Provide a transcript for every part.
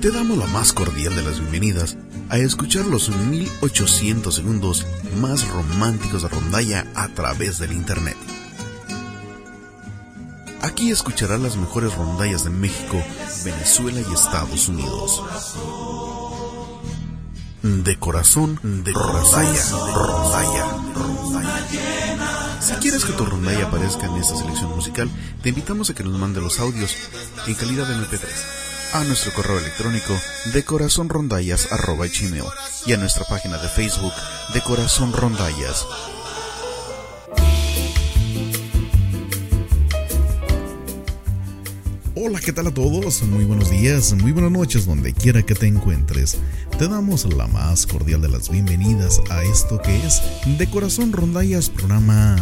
Te damos la más cordial de las bienvenidas a escuchar los 1800 segundos más románticos de rondalla a través del Internet. Aquí escucharás las mejores rondallas de México, Venezuela y Estados Unidos. De corazón, de rondalla, rondalla, rondalla. Si quieres que tu rondalla aparezca en esta selección musical, te invitamos a que nos mande los audios en calidad de MP3 a nuestro correo electrónico de gmail y a nuestra página de Facebook de Corazón Rondallas. Hola, ¿qué tal a todos? Muy buenos días, muy buenas noches, donde quiera que te encuentres. Te damos la más cordial de las bienvenidas a esto que es De Corazón Rondallas, programa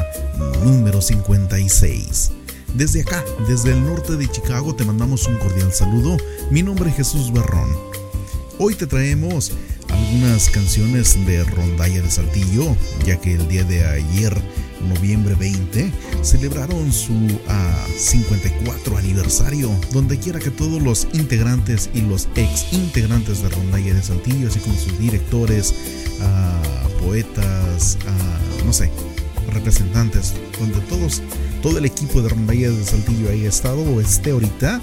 número 56. Desde acá, desde el norte de Chicago, te mandamos un cordial saludo. Mi nombre es Jesús Barrón. Hoy te traemos algunas canciones de Rondalla de Saltillo, ya que el día de ayer, noviembre 20, celebraron su 54 aniversario, donde quiera que todos los integrantes y los ex integrantes de Rondalla de Saltillo, así como sus directores, poetas, no sé, representantes, donde todos todo el equipo de Rondallas de Saltillo haya estado o esté ahorita,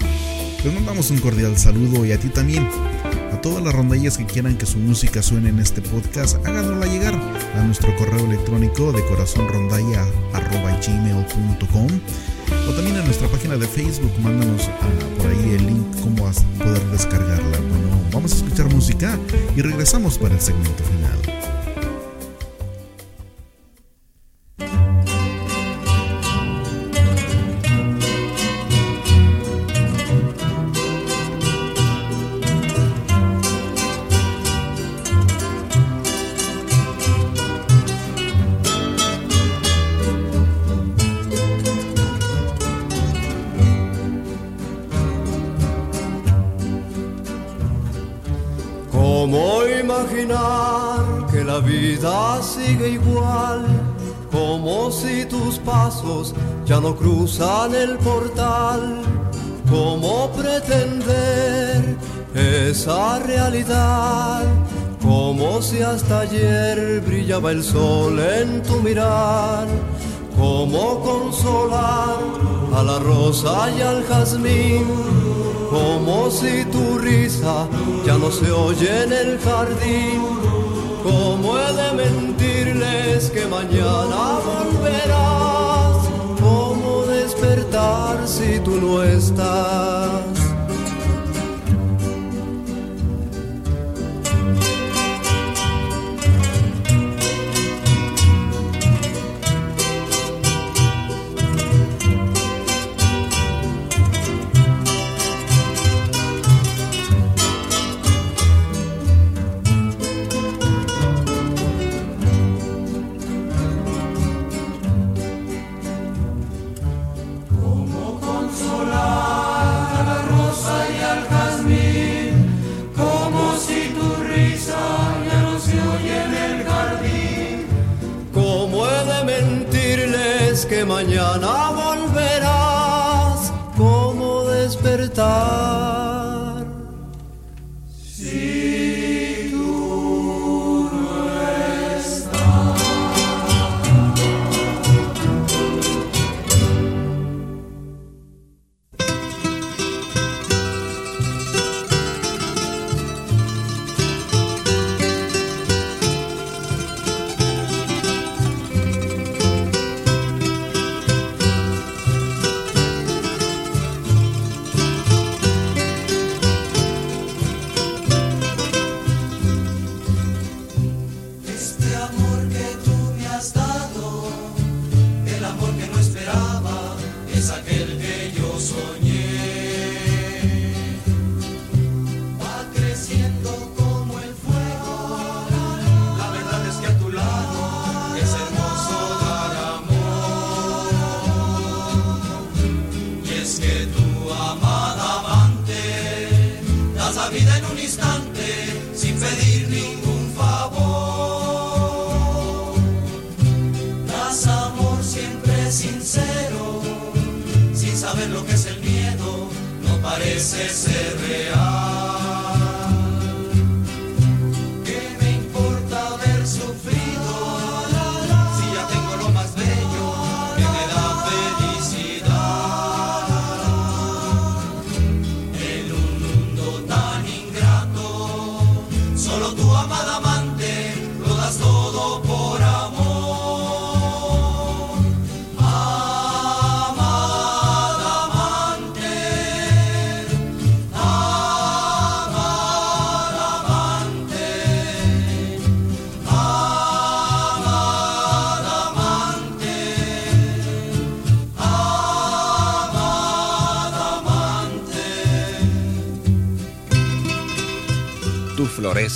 les mandamos un cordial saludo y a ti también. A todas las rondallas que quieran que su música suene en este podcast, háganosla llegar a nuestro correo electrónico de corazonrondalla.gmail.com o también a nuestra página de Facebook, mándanos ah, por ahí el link cómo poder descargarla. Bueno, vamos a escuchar música y regresamos para el segmento final. Cruzan el portal. ¿Cómo pretender esa realidad? Como si hasta ayer brillaba el sol en tu mirar. ¿Cómo consolar a la rosa y al jazmín? Como si tu risa ya no se oye en el jardín. ¿Cómo he de mentirles que mañana volverás? Si tú no estás. Sin pedir ningún favor. Das amor siempre sincero, sin saber lo que es el miedo, no parece ser real.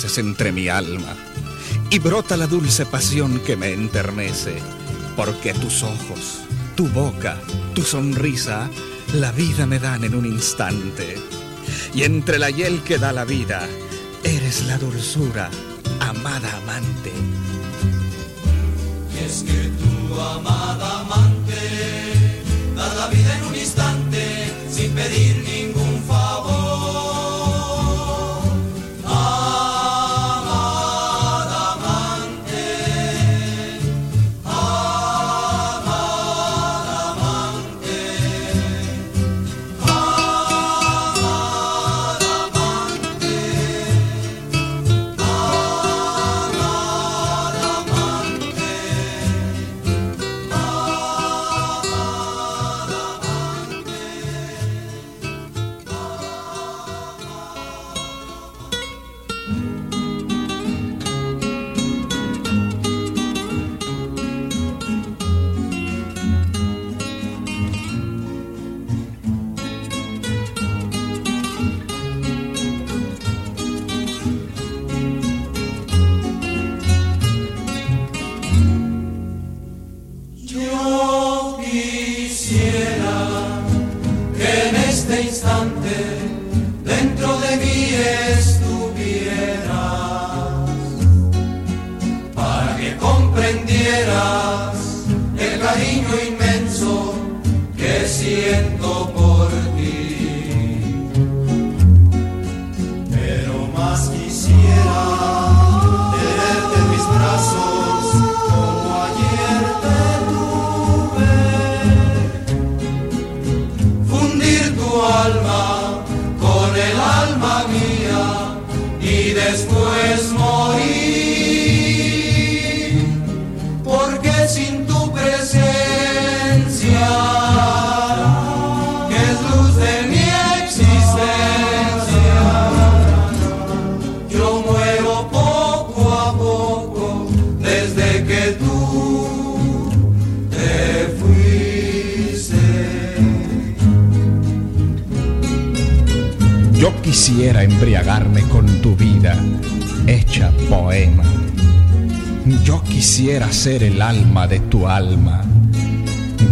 Entre mi alma y brota la dulce pasión que me enternece, porque tus ojos, tu boca, tu sonrisa, la vida me dan en un instante. Y entre la hiel que da la vida, eres la dulzura, amada amante. Es que tu amada amante da la vida en un instante sin pedir ningún quisiera embriagarme con tu vida hecha poema. Yo quisiera ser el alma de tu alma.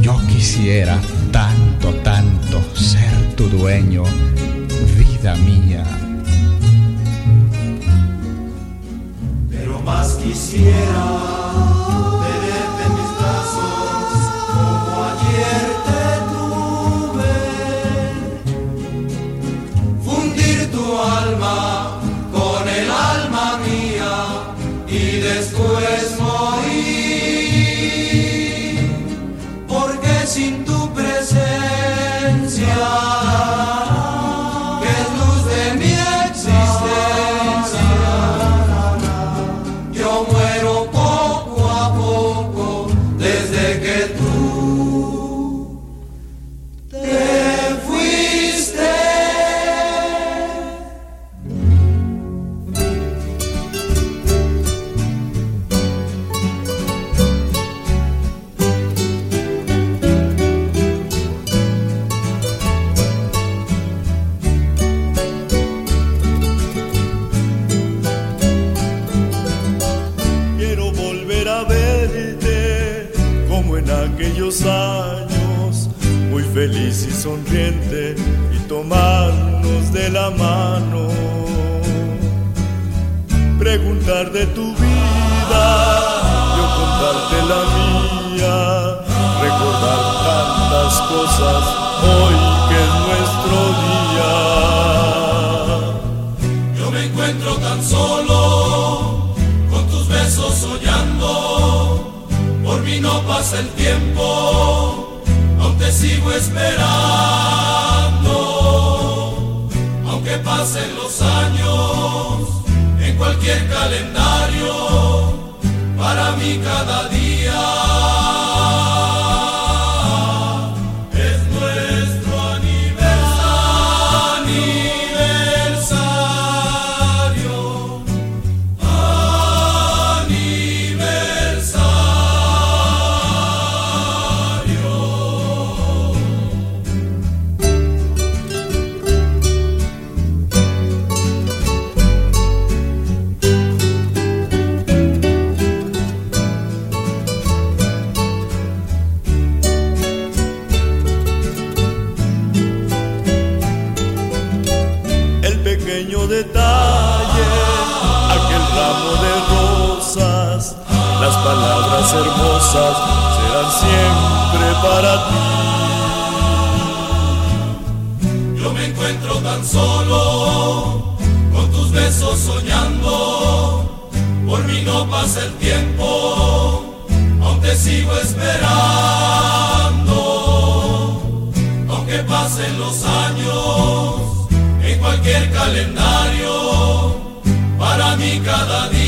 Yo quisiera tanto, tanto ser tu dueño, vida mía. Pero más quisiera feliz tiempo, aún te sigo esperando, aunque pasen los años en cualquier calendario, para mí cada día. Hermosas serán siempre para ti. Yo me encuentro tan solo con tus besos soñando, por mí no pasa el tiempo, aún te sigo esperando, aunque pasen los años en cualquier calendario, para mí cada día.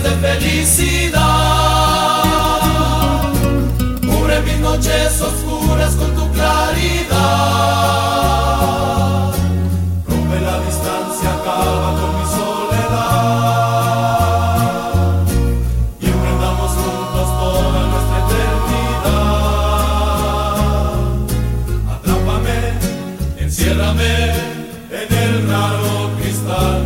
De felicidad. Cubre mis noches oscuras con tu claridad. Rompe la distancia, acaba con mi soledad. Y emprendamos juntos toda nuestra eternidad. Atrápame, enciérrame en el raro cristal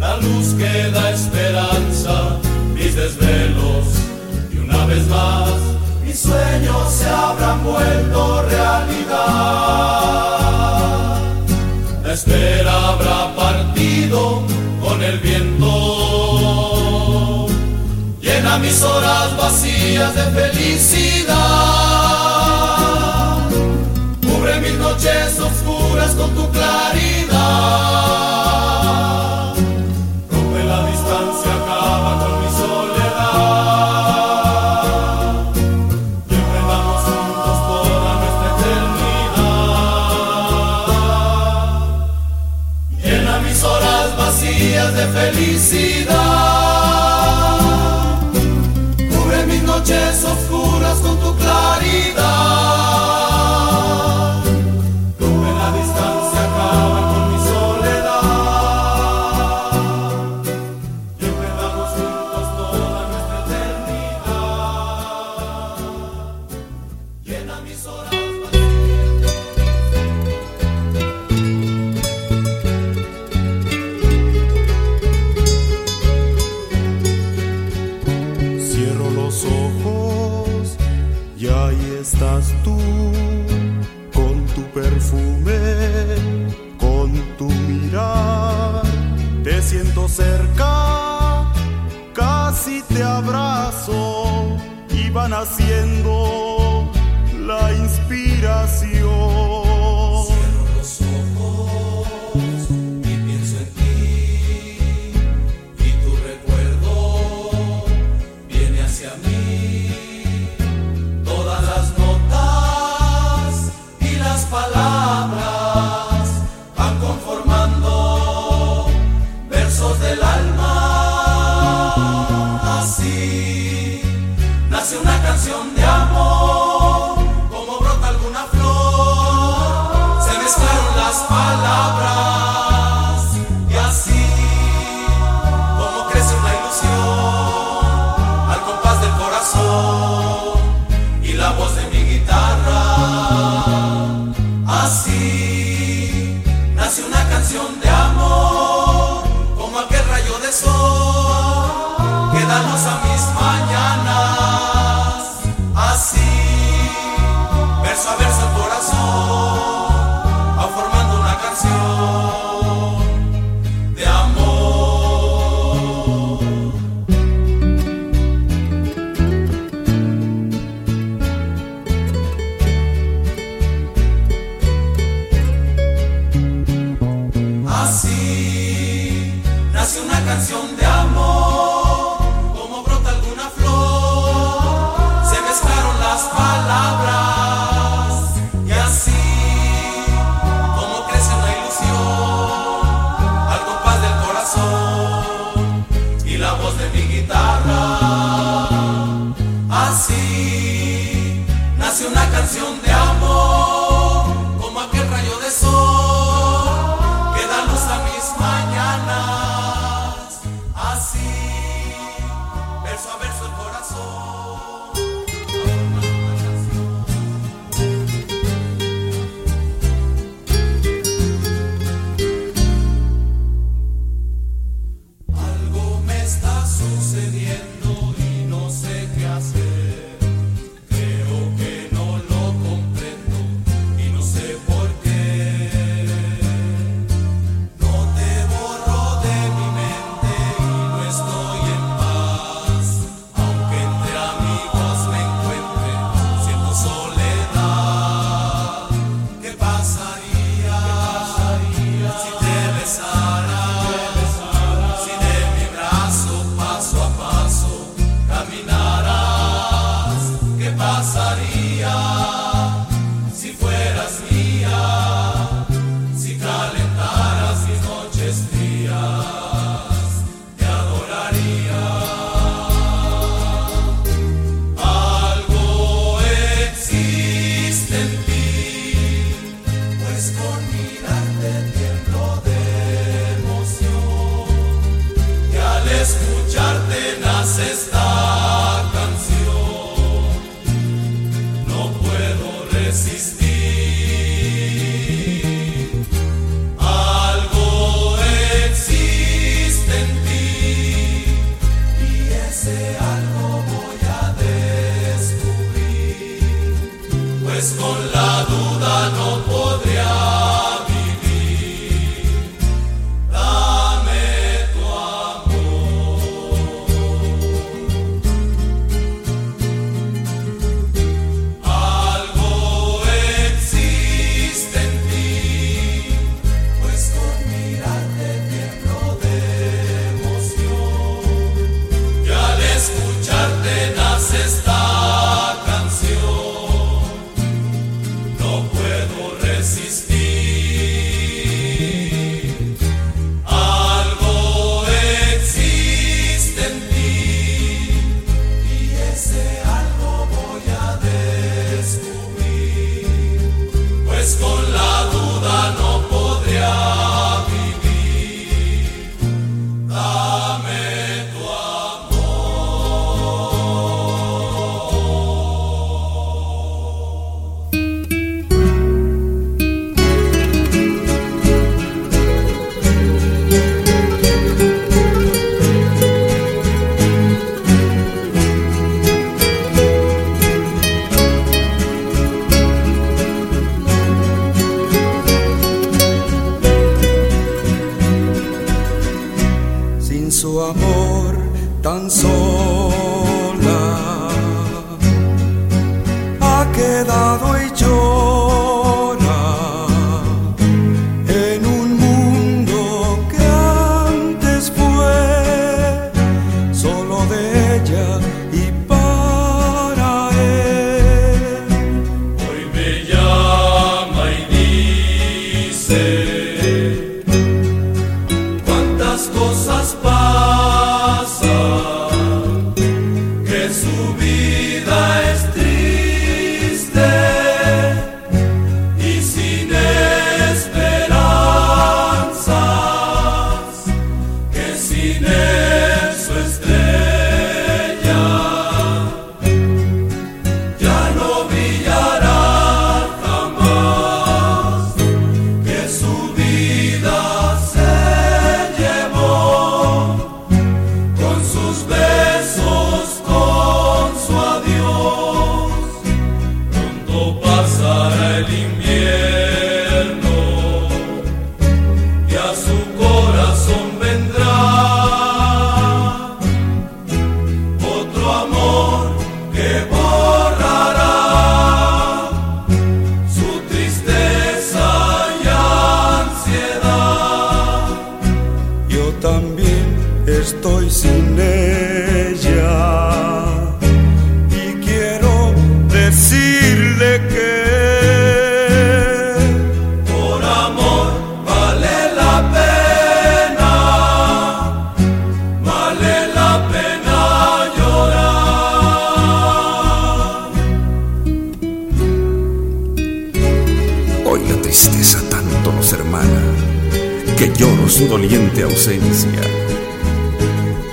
la luz que da esperanza, mis desvelos y una vez más mis sueños se habrán vuelto realidad. La espera habrá partido con el viento, llena mis horas vacías de felicidad, cubre mis noches oscuras con tu claridad. Felicidad. Su amor tan sola.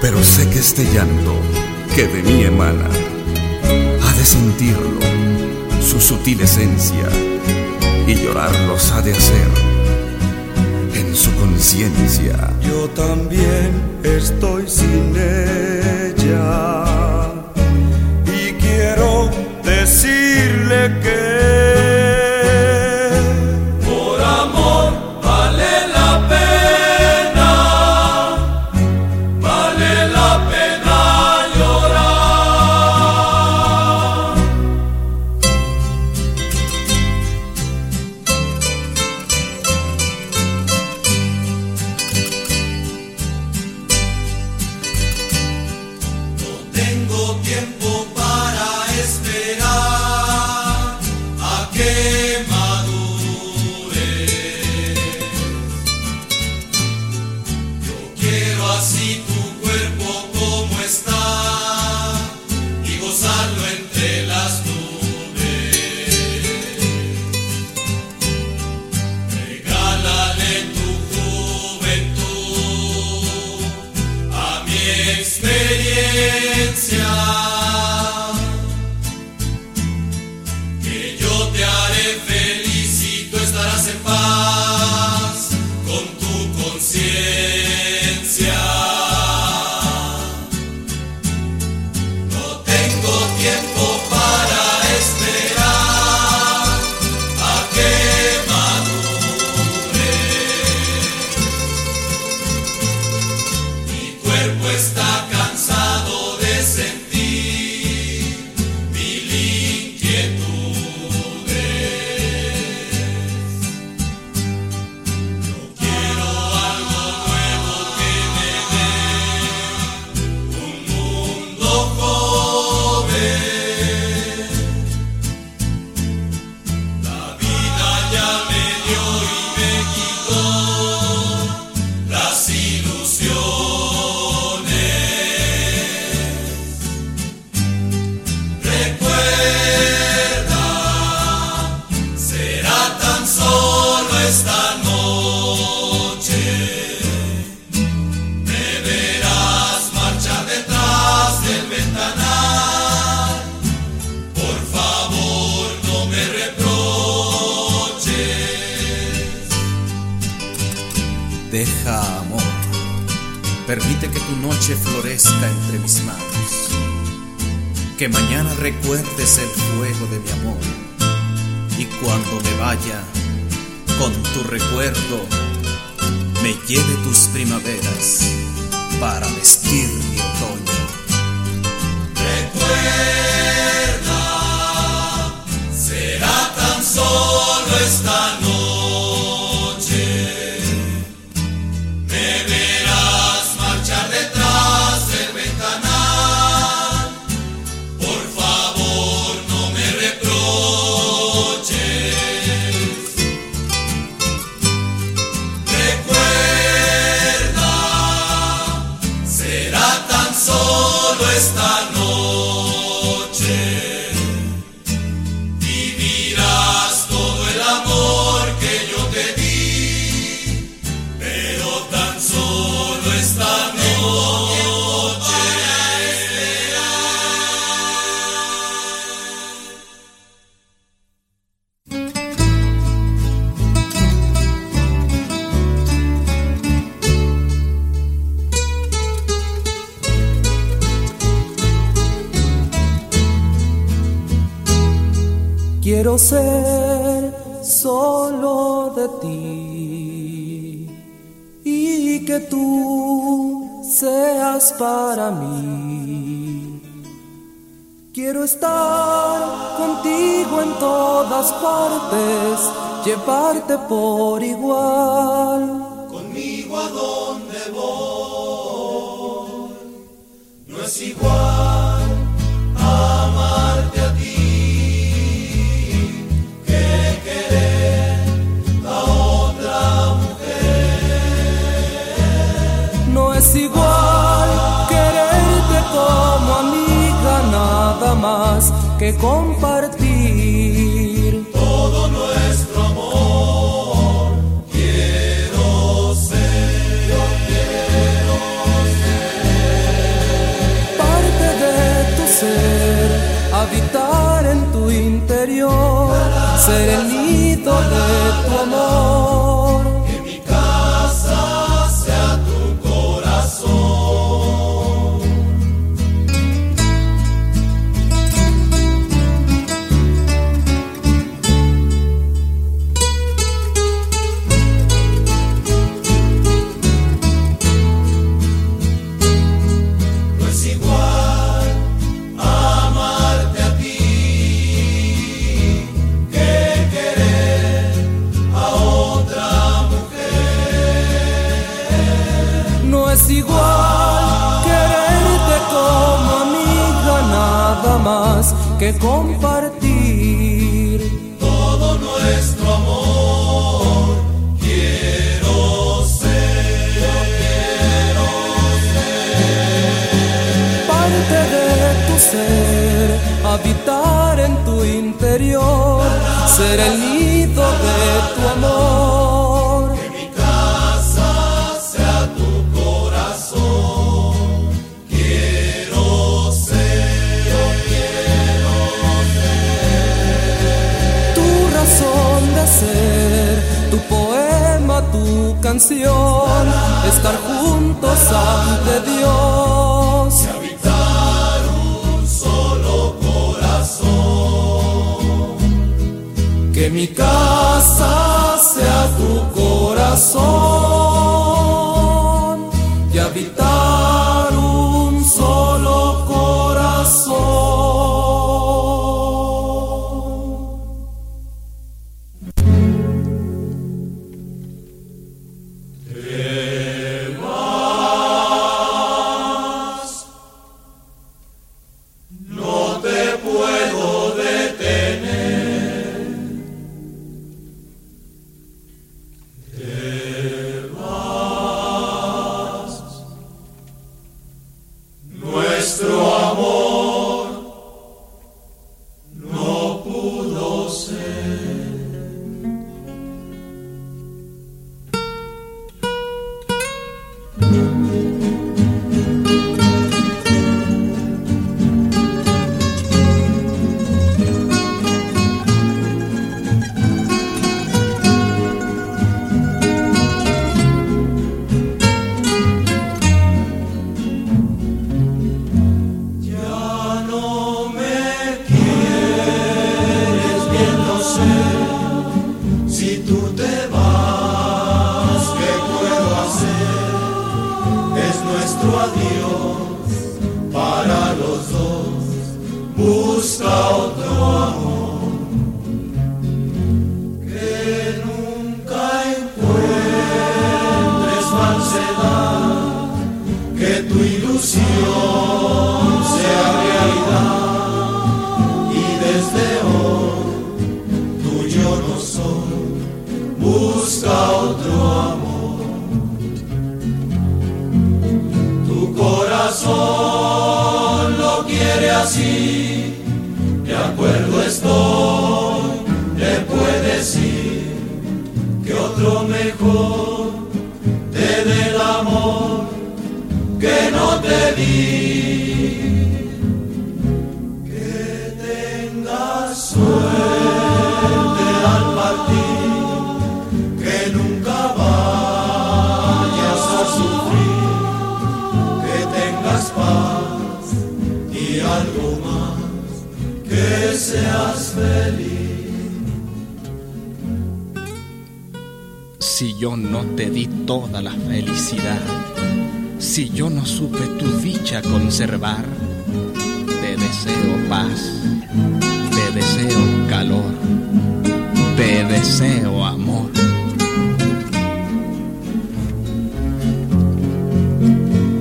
Pero sé que este llanto que de mí emana ha de sentirlo, su sutil esencia, y llorarlos ha de hacer en su conciencia. Yo también estoy sin ella y quiero decirle que recuerdes el fuego de mi amor. Y cuando me vaya, con tu recuerdo, me lleve tus primaveras para vestirme. Quiero estar contigo en todas partes, llevarte por igual. Conmigo a donde voy, no es igual. que compartir. Todo nuestro amor quiero ser, yo quiero ser. Parte de tu ser, habitar en tu interior, ser el nido de tu amor. estar juntos ante Dios. habitar un solo corazón. Que mi casa sea tu corazón. estoy. seas feliz. Si yo no te di toda la felicidad, si yo no supe tu dicha conservar, te deseo paz, te deseo calor, te deseo amor.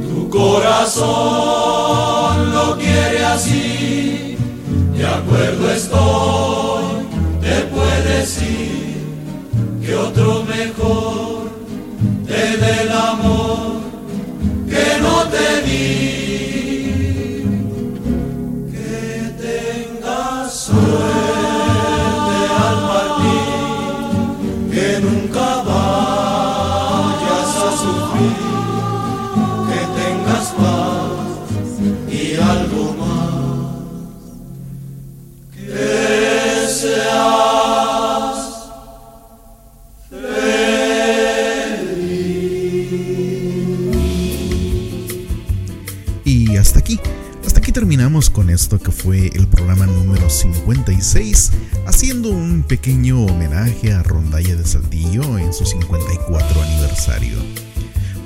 Tu corazón lo quiere así de acuerdo estoy, te puedes ir, que otro mejor te dé el amor pequeño homenaje a Rondalla de Saltillo en su 54 aniversario.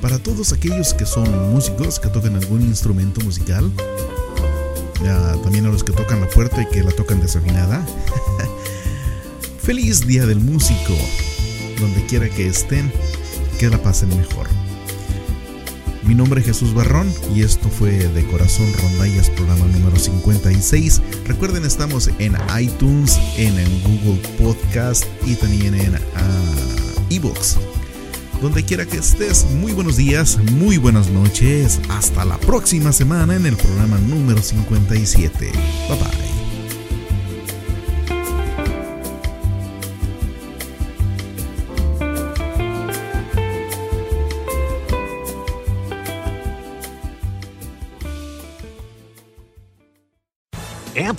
Para todos aquellos que son músicos, que tocan algún instrumento musical, ah, también a los que tocan la puerta y que la tocan desafinada, feliz Día del Músico, donde quiera que estén, que la pasen mejor. Mi nombre es Jesús Barrón y esto fue De Corazón Rondallas, programa número 56. Recuerden, estamos en iTunes, en, Google Podcast y también en uh, eBooks. Donde quiera que estés, muy buenos días, muy buenas noches. Hasta la próxima semana en el programa número 57. Bye bye.